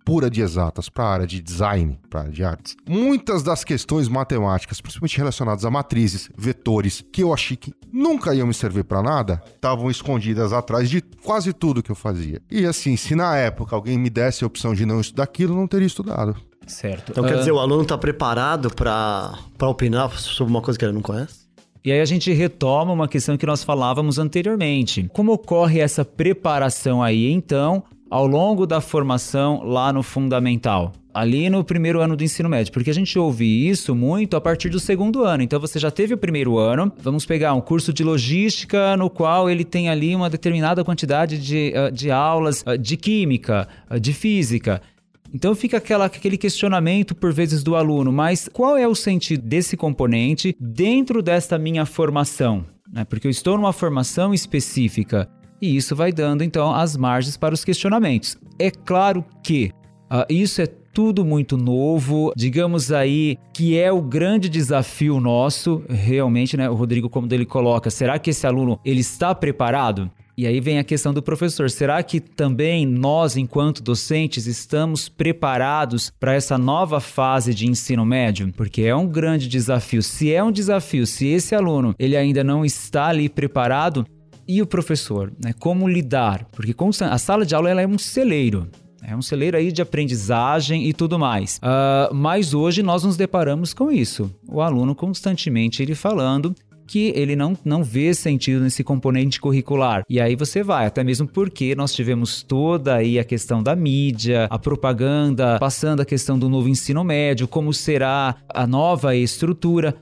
pura de exatas para a área de design, para a área de artes, muitas das questões matemáticas, principalmente relacionadas a matrizes, vetores, que eu achei que nunca iam me servir para nada, estavam escondidas atrás de quase tudo que eu fazia. E assim, se na época alguém me desse a opção de não estudar aquilo, eu não teria estudado. Certo. Então uh... quer dizer, o aluno está preparado para opinar sobre uma coisa que ele não conhece? E aí a gente retoma uma questão que nós falávamos anteriormente. Como ocorre essa preparação aí, então, ao longo da formação lá no fundamental? ali no primeiro ano do ensino médio, porque a gente ouve isso muito a partir do segundo ano. Então você já teve o primeiro ano, vamos pegar um curso de logística no qual ele tem ali uma determinada quantidade de, uh, de aulas uh, de química, uh, de física. Então fica aquela, aquele questionamento por vezes do aluno, mas qual é o sentido desse componente dentro desta minha formação? Né? Porque eu estou numa formação específica e isso vai dando então as margens para os questionamentos. É claro que uh, isso é tudo muito novo, digamos aí que é o grande desafio nosso, realmente, né? O Rodrigo, como ele coloca, será que esse aluno ele está preparado? E aí vem a questão do professor. Será que também nós, enquanto docentes, estamos preparados para essa nova fase de ensino médio? Porque é um grande desafio. Se é um desafio, se esse aluno ele ainda não está ali preparado, e o professor, né? Como lidar? Porque a sala de aula ela é um celeiro. É um celeiro aí de aprendizagem e tudo mais. Uh, mas hoje nós nos deparamos com isso. O aluno constantemente ele falando que ele não, não vê sentido nesse componente curricular. E aí você vai, até mesmo porque nós tivemos toda aí a questão da mídia, a propaganda, passando a questão do novo ensino médio, como será a nova estrutura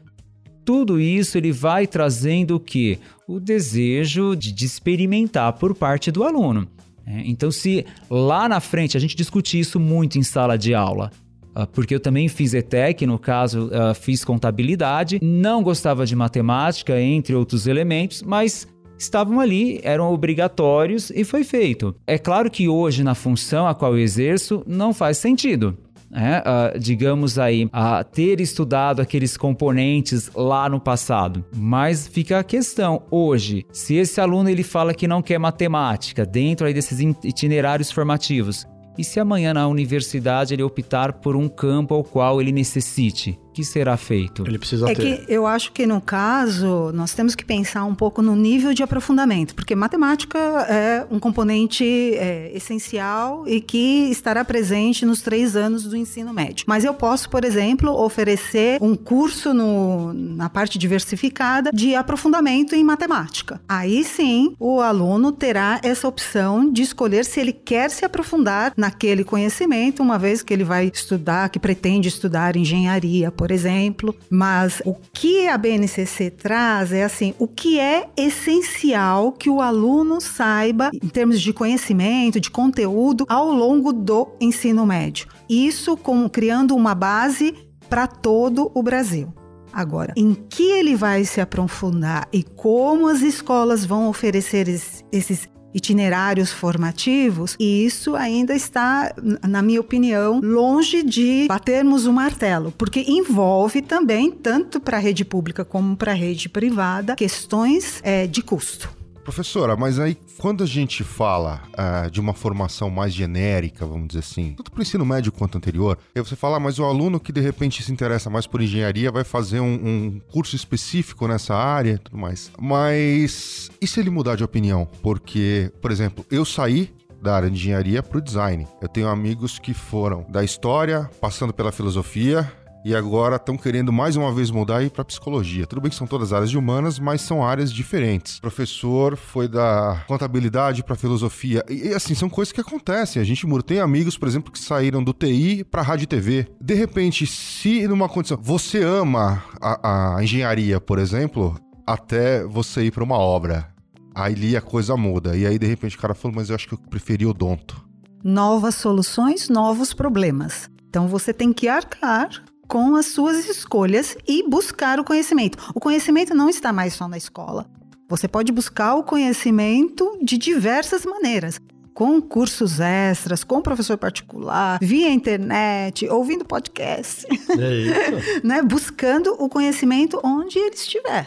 tudo isso ele vai trazendo o que? O desejo de, de experimentar por parte do aluno. É, então, se lá na frente a gente discutir isso muito em sala de aula, uh, porque eu também fiz ETEC, no caso, uh, fiz contabilidade, não gostava de matemática, entre outros elementos, mas estavam ali, eram obrigatórios e foi feito. É claro que hoje, na função a qual eu exerço, não faz sentido né, uh, digamos aí, a ter estudado aqueles componentes lá no passado. Mas fica a questão hoje, se esse aluno ele fala que não quer matemática dentro aí desses itinerários formativos, e se amanhã na universidade ele optar por um campo ao qual ele necessite? Que será feito? Ele precisa é ter. que eu acho que no caso nós temos que pensar um pouco no nível de aprofundamento, porque matemática é um componente é, essencial e que estará presente nos três anos do ensino médio. Mas eu posso, por exemplo, oferecer um curso no, na parte diversificada de aprofundamento em matemática. Aí sim, o aluno terá essa opção de escolher se ele quer se aprofundar naquele conhecimento, uma vez que ele vai estudar, que pretende estudar engenharia, por exemplo. Mas o que a BNCC traz é assim, o que é essencial que o aluno saiba em termos de conhecimento, de conteúdo ao longo do ensino médio. Isso como criando uma base para todo o Brasil. Agora, em que ele vai se aprofundar e como as escolas vão oferecer esses itinerários formativos, e isso ainda está, na minha opinião, longe de batermos o martelo, porque envolve também, tanto para a rede pública como para a rede privada, questões é, de custo. Professora, mas aí quando a gente fala uh, de uma formação mais genérica, vamos dizer assim, tanto para o ensino médio quanto anterior, aí você fala, ah, mas o aluno que de repente se interessa mais por engenharia vai fazer um, um curso específico nessa área e tudo mais. Mas e se ele mudar de opinião? Porque, por exemplo, eu saí da área de engenharia para o design. Eu tenho amigos que foram da história, passando pela filosofia, e agora estão querendo mais uma vez mudar e ir para psicologia. Tudo bem que são todas áreas de humanas, mas são áreas diferentes. O professor foi da contabilidade para filosofia. E, e, assim, são coisas que acontecem. A gente. Tem amigos, por exemplo, que saíram do TI para rádio e TV. De repente, se numa condição você ama a, a engenharia, por exemplo, até você ir para uma obra. Aí a coisa muda. E aí, de repente, o cara falou, mas eu acho que eu preferi odonto. Novas soluções, novos problemas. Então você tem que arcar com as suas escolhas e buscar o conhecimento. O conhecimento não está mais só na escola. Você pode buscar o conhecimento de diversas maneiras. Com cursos extras, com professor particular, via internet, ouvindo podcast. É isso. [laughs] né? Buscando o conhecimento onde ele estiver.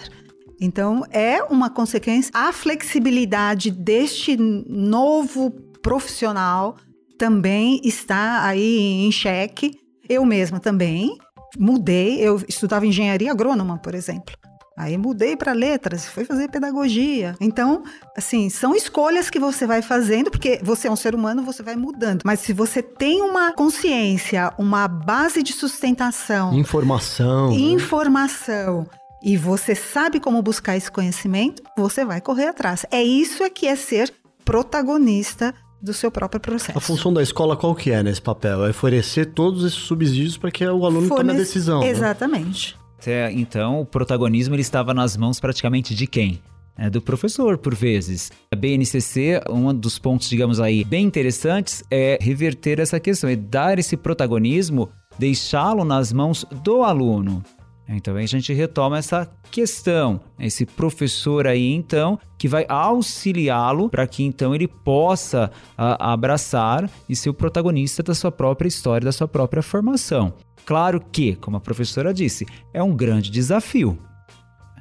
Então, é uma consequência. A flexibilidade deste novo profissional também está aí em xeque. Eu mesma também mudei, eu estudava engenharia agrônoma, por exemplo. Aí mudei para letras, fui fazer pedagogia. Então, assim, são escolhas que você vai fazendo, porque você é um ser humano, você vai mudando. Mas se você tem uma consciência, uma base de sustentação, informação, né? informação, né? e você sabe como buscar esse conhecimento, você vai correr atrás. É isso é que é ser protagonista do seu próprio processo. A função da escola qual que é nesse papel? É oferecer todos esses subsídios para que o aluno Fornece... tome a decisão. Né? Exatamente. Né? Então, o protagonismo ele estava nas mãos praticamente de quem? É do professor, por vezes. A BNCC, um dos pontos, digamos aí, bem interessantes é reverter essa questão, é dar esse protagonismo, deixá-lo nas mãos do aluno. Então a gente retoma essa questão, esse professor aí então que vai auxiliá-lo para que então ele possa a, abraçar e ser o protagonista da sua própria história, da sua própria formação. Claro que, como a professora disse, é um grande desafio.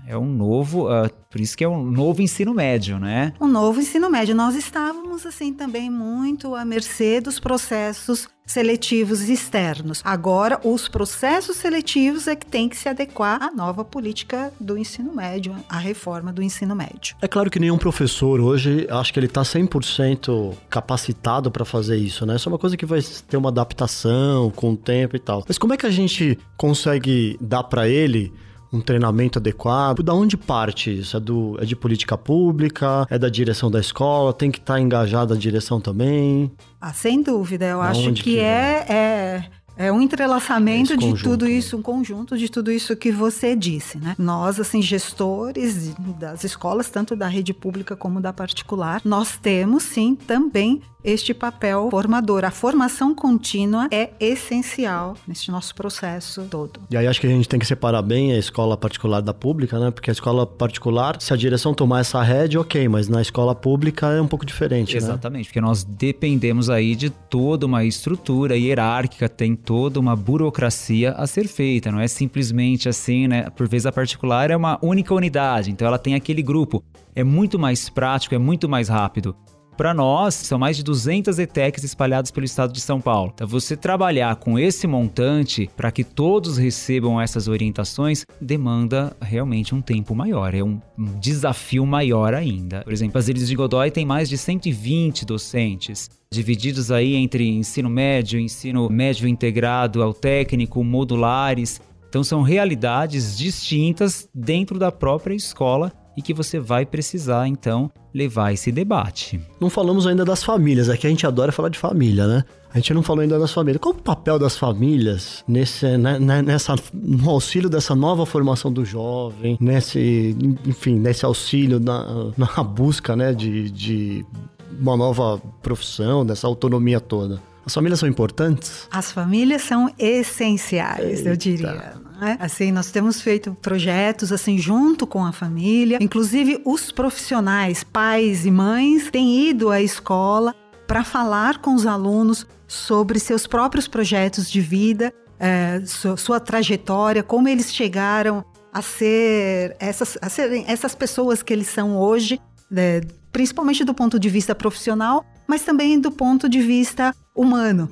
É um novo, uh, por isso que é um novo ensino médio, né? Um novo ensino médio. Nós estávamos assim também muito à mercê dos processos seletivos externos. Agora, os processos seletivos é que tem que se adequar à nova política do ensino médio, à reforma do ensino médio. É claro que nenhum professor hoje, acho que ele está 100% capacitado para fazer isso, né? Isso é uma coisa que vai ter uma adaptação com o tempo e tal. Mas como é que a gente consegue dar para ele um treinamento adequado? Da onde parte isso? É, do, é de política pública? É da direção da escola? Tem que estar tá engajada a direção também? Ah, sem dúvida. Eu da acho que, que é, é é um entrelaçamento de tudo isso, um conjunto de tudo isso que você disse, né? Nós, assim, gestores das escolas, tanto da rede pública como da particular, nós temos sim também este papel formador. A formação contínua é essencial nesse nosso processo todo. E aí acho que a gente tem que separar bem a escola particular da pública, né? Porque a escola particular, se a direção tomar essa rede, ok, mas na escola pública é um pouco diferente, né? Exatamente, né? porque nós dependemos aí de toda uma estrutura hierárquica, tem toda uma burocracia a ser feita, não é simplesmente assim, né? Por vezes a particular é uma única unidade, então ela tem aquele grupo. É muito mais prático, é muito mais rápido. Para nós, são mais de 200 ETECs espalhadas pelo estado de São Paulo. Então, você trabalhar com esse montante para que todos recebam essas orientações demanda realmente um tempo maior, é um, um desafio maior ainda. Por exemplo, as Ilhas de Godoy tem mais de 120 docentes divididos aí entre ensino médio, ensino médio integrado ao técnico, modulares. Então são realidades distintas dentro da própria escola e que você vai precisar então levar esse debate. Não falamos ainda das famílias, aqui a gente adora falar de família, né? A gente não falou ainda das famílias. Qual o papel das famílias nesse, né, né, nessa, no auxílio dessa nova formação do jovem, nesse, enfim, nesse auxílio na, na busca, né, de, de uma nova profissão, dessa autonomia toda? As famílias são importantes? As famílias são essenciais, Eita. eu diria. Né? Assim, nós temos feito projetos assim junto com a família, inclusive os profissionais, pais e mães, têm ido à escola para falar com os alunos sobre seus próprios projetos de vida, é, sua, sua, trajetória, como eles chegaram a ser essas, a serem essas pessoas que eles são hoje, né, principalmente do ponto de vista profissional, mas também do ponto de vista humano.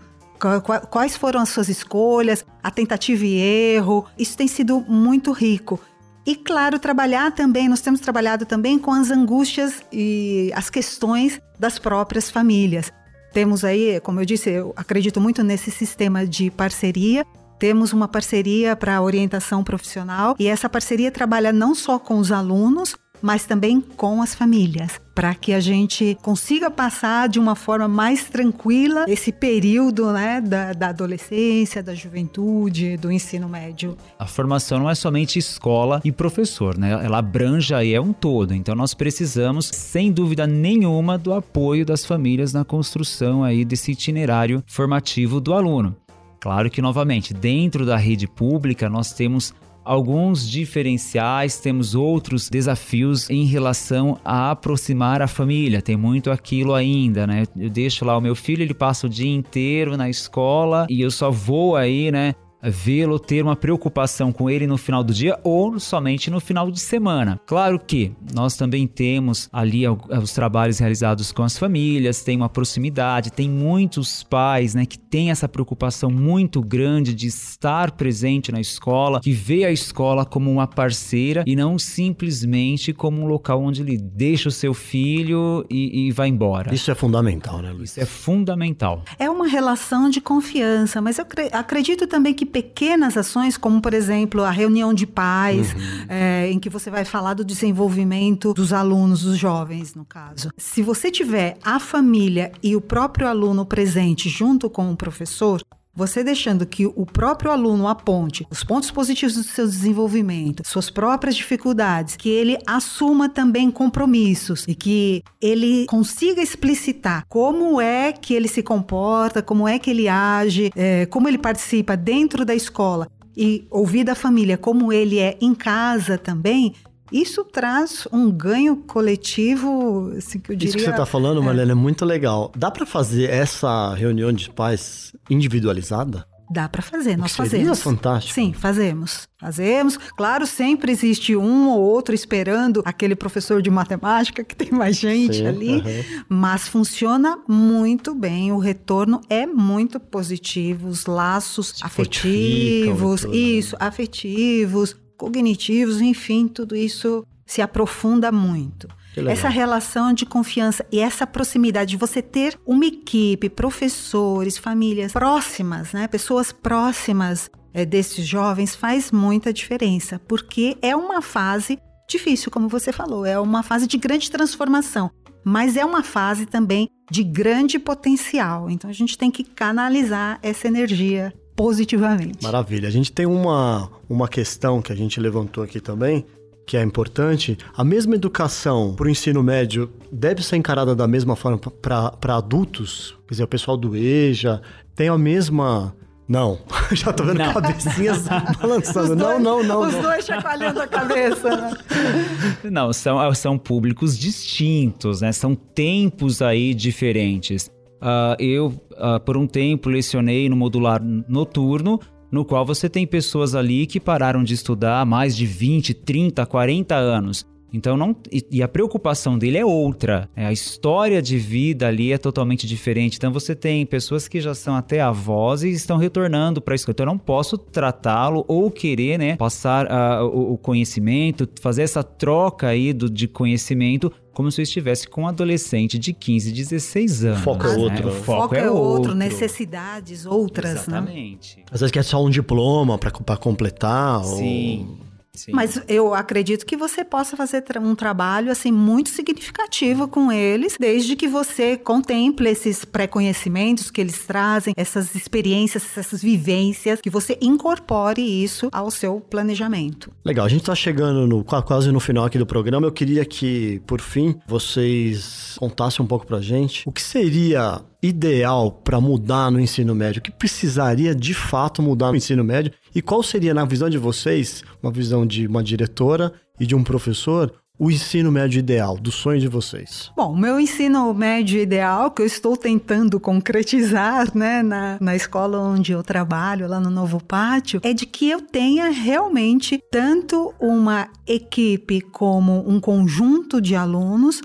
Quais foram as suas escolhas, a tentativa e erro, isso tem sido muito rico. E claro, trabalhar também, nós temos trabalhado também com as angústias e as questões das próprias famílias. Temos aí, como eu disse, eu acredito muito nesse sistema de parceria. Temos uma parceria para orientação profissional e essa parceria trabalha não só com os alunos, mas também com as famílias, para que a gente consiga passar de uma forma mais tranquila esse período né, da, da adolescência, da juventude, do ensino médio. A formação não é somente escola e professor, né? Ela abrange aí é um todo. Então nós precisamos, sem dúvida nenhuma, do apoio das famílias na construção aí desse itinerário formativo do aluno. Claro que, novamente, dentro da rede pública, nós temos alguns diferenciais, temos outros desafios em relação a aproximar a família. Tem muito aquilo ainda, né? Eu deixo lá o meu filho, ele passa o dia inteiro na escola e eu só vou aí, né? Vê-lo ter uma preocupação com ele no final do dia ou somente no final de semana. Claro que nós também temos ali os trabalhos realizados com as famílias, tem uma proximidade, tem muitos pais, né, que têm essa preocupação muito grande de estar presente na escola, que vê a escola como uma parceira e não simplesmente como um local onde ele deixa o seu filho e, e vai embora. Isso é fundamental, né, Luiz? Isso é fundamental. É uma relação de confiança, mas eu acredito também que pequenas ações, como por exemplo a reunião de pais, uhum. é, em que você vai falar do desenvolvimento dos alunos, dos jovens, no caso. Se você tiver a família e o próprio aluno presente junto com o professor, você deixando que o próprio aluno aponte os pontos positivos do seu desenvolvimento, suas próprias dificuldades, que ele assuma também compromissos e que ele consiga explicitar como é que ele se comporta, como é que ele age, é, como ele participa dentro da escola e ouvir da família como ele é em casa também, isso traz um ganho coletivo, assim, que eu diria... Isso que você está falando, Marlene, é. é muito legal. Dá para fazer essa reunião de pais individualizada? Dá para fazer, nós seria fazemos. fantástico. Sim, fazemos. Fazemos. Claro, sempre existe um ou outro esperando aquele professor de matemática que tem mais gente Sim, ali, uhum. mas funciona muito bem. O retorno é muito positivo, os laços Se afetivos, isso, afetivos, cognitivos, enfim, tudo isso se aprofunda muito. Essa relação de confiança e essa proximidade de você ter uma equipe, professores, famílias próximas, né? Pessoas próximas é, desses jovens faz muita diferença, porque é uma fase difícil, como você falou, é uma fase de grande transformação, mas é uma fase também de grande potencial. Então a gente tem que canalizar essa energia positivamente. Maravilha. A gente tem uma, uma questão que a gente levantou aqui também, que é importante. A mesma educação para o ensino médio deve ser encarada da mesma forma para adultos? Quer dizer, o pessoal do EJA tem a mesma. Não, [laughs] já tô vendo não. cabecinhas [laughs] balançando. Dois, não, não, não. Os não. dois chacoalhando a cabeça, né? Não, são, são públicos distintos, né? São tempos aí diferentes. Uh, eu, uh, por um tempo, lecionei no modular noturno, no qual você tem pessoas ali que pararam de estudar há mais de 20, 30, 40 anos. Então não e, a preocupação dele é outra. É, a história de vida ali é totalmente diferente. Então você tem pessoas que já são até avós e estão retornando para escola. Então eu não posso tratá-lo ou querer, né, passar uh, o, o, conhecimento, fazer essa troca aí do, de conhecimento como se eu estivesse com um adolescente de 15, 16 anos. O foco é né? outro. O foco, foco é, é outro, necessidades outras, né? Exatamente. Né? Às vezes quer só um diploma para completar. Sim. Ou... Sim. Mas eu acredito que você possa fazer um trabalho assim muito significativo com eles, desde que você contemple esses pré-conhecimentos que eles trazem, essas experiências, essas vivências, que você incorpore isso ao seu planejamento. Legal, a gente está chegando no, quase no final aqui do programa. Eu queria que, por fim, vocês contassem um pouco pra gente o que seria ideal para mudar no ensino médio? O que precisaria de fato mudar no ensino médio? E qual seria, na visão de vocês, uma visão de uma diretora e de um professor, o ensino médio ideal, do sonho de vocês? Bom, o meu ensino médio ideal, que eu estou tentando concretizar né, na, na escola onde eu trabalho, lá no Novo Pátio, é de que eu tenha realmente tanto uma equipe como um conjunto de alunos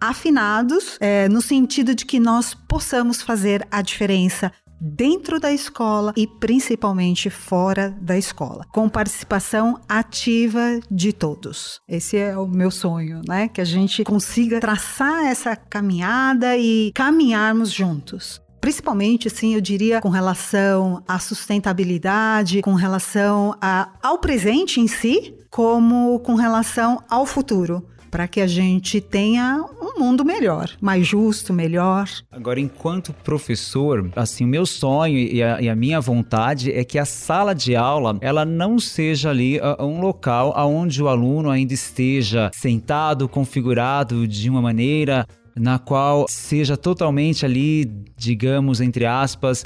afinados, é, no sentido de que nós possamos fazer a diferença dentro da escola e principalmente fora da escola, com participação ativa de todos. Esse é o meu sonho, né? Que a gente consiga traçar essa caminhada e caminharmos juntos principalmente, assim, eu diria, com relação à sustentabilidade, com relação a, ao presente em si, como com relação ao futuro para que a gente tenha um mundo melhor, mais justo, melhor. Agora, enquanto professor, assim, o meu sonho e a, e a minha vontade é que a sala de aula ela não seja ali uh, um local onde o aluno ainda esteja sentado, configurado de uma maneira na qual seja totalmente ali, digamos, entre aspas,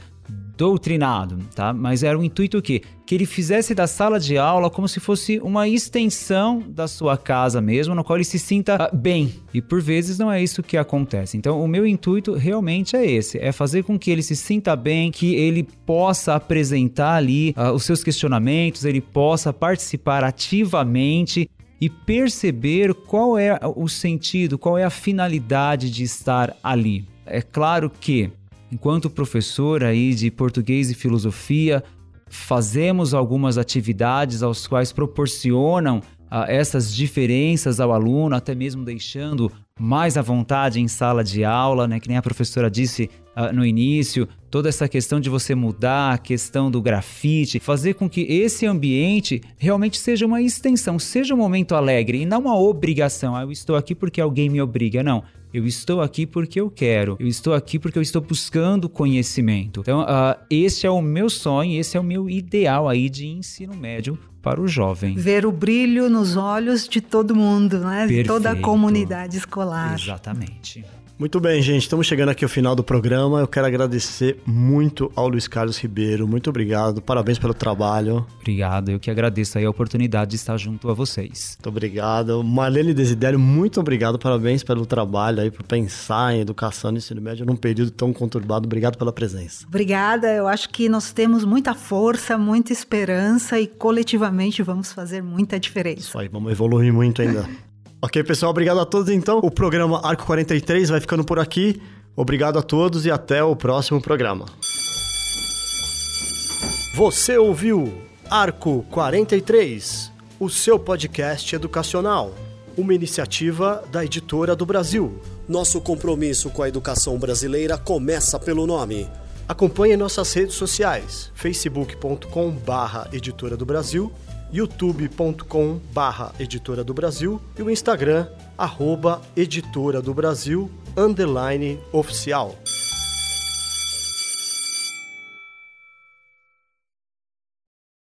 doutrinado, tá? Mas era o intuito o quê? Que ele fizesse da sala de aula como se fosse uma extensão da sua casa mesmo, no qual ele se sinta ah, bem. E por vezes não é isso que acontece. Então, o meu intuito realmente é esse: é fazer com que ele se sinta bem, que ele possa apresentar ali uh, os seus questionamentos, ele possa participar ativamente e perceber qual é o sentido, qual é a finalidade de estar ali. É claro que enquanto professor aí de português e filosofia, fazemos algumas atividades aos quais proporcionam ah, essas diferenças ao aluno, até mesmo deixando mais à vontade em sala de aula, né? Que nem a professora disse ah, no início, toda essa questão de você mudar a questão do grafite, fazer com que esse ambiente realmente seja uma extensão, seja um momento alegre e não uma obrigação. Ah, eu estou aqui porque alguém me obriga, não. Eu estou aqui porque eu quero. Eu estou aqui porque eu estou buscando conhecimento. Então, uh, esse é o meu sonho, esse é o meu ideal aí de ensino médio para o jovem. Ver o brilho nos olhos de todo mundo, né? Perfeito. De toda a comunidade escolar. Exatamente. Muito bem, gente. Estamos chegando aqui ao final do programa. Eu quero agradecer muito ao Luiz Carlos Ribeiro. Muito obrigado. Parabéns pelo trabalho. Obrigado. Eu que agradeço aí a oportunidade de estar junto a vocês. Muito obrigado. Marlene Desidério, muito obrigado. Parabéns pelo trabalho aí, por pensar em educação no ensino médio num período tão conturbado. Obrigado pela presença. Obrigada. Eu acho que nós temos muita força, muita esperança e coletivamente vamos fazer muita diferença. Isso aí, vamos evoluir muito ainda. [laughs] Ok, pessoal, obrigado a todos. Então, o programa Arco 43 vai ficando por aqui. Obrigado a todos e até o próximo programa. Você ouviu Arco 43, o seu podcast educacional, uma iniciativa da Editora do Brasil. Nosso compromisso com a educação brasileira começa pelo nome. Acompanhe nossas redes sociais: facebook.com/editora do Brasil youtube.com barra Editora do Brasil e o Instagram, arroba Editora do Brasil, underline oficial.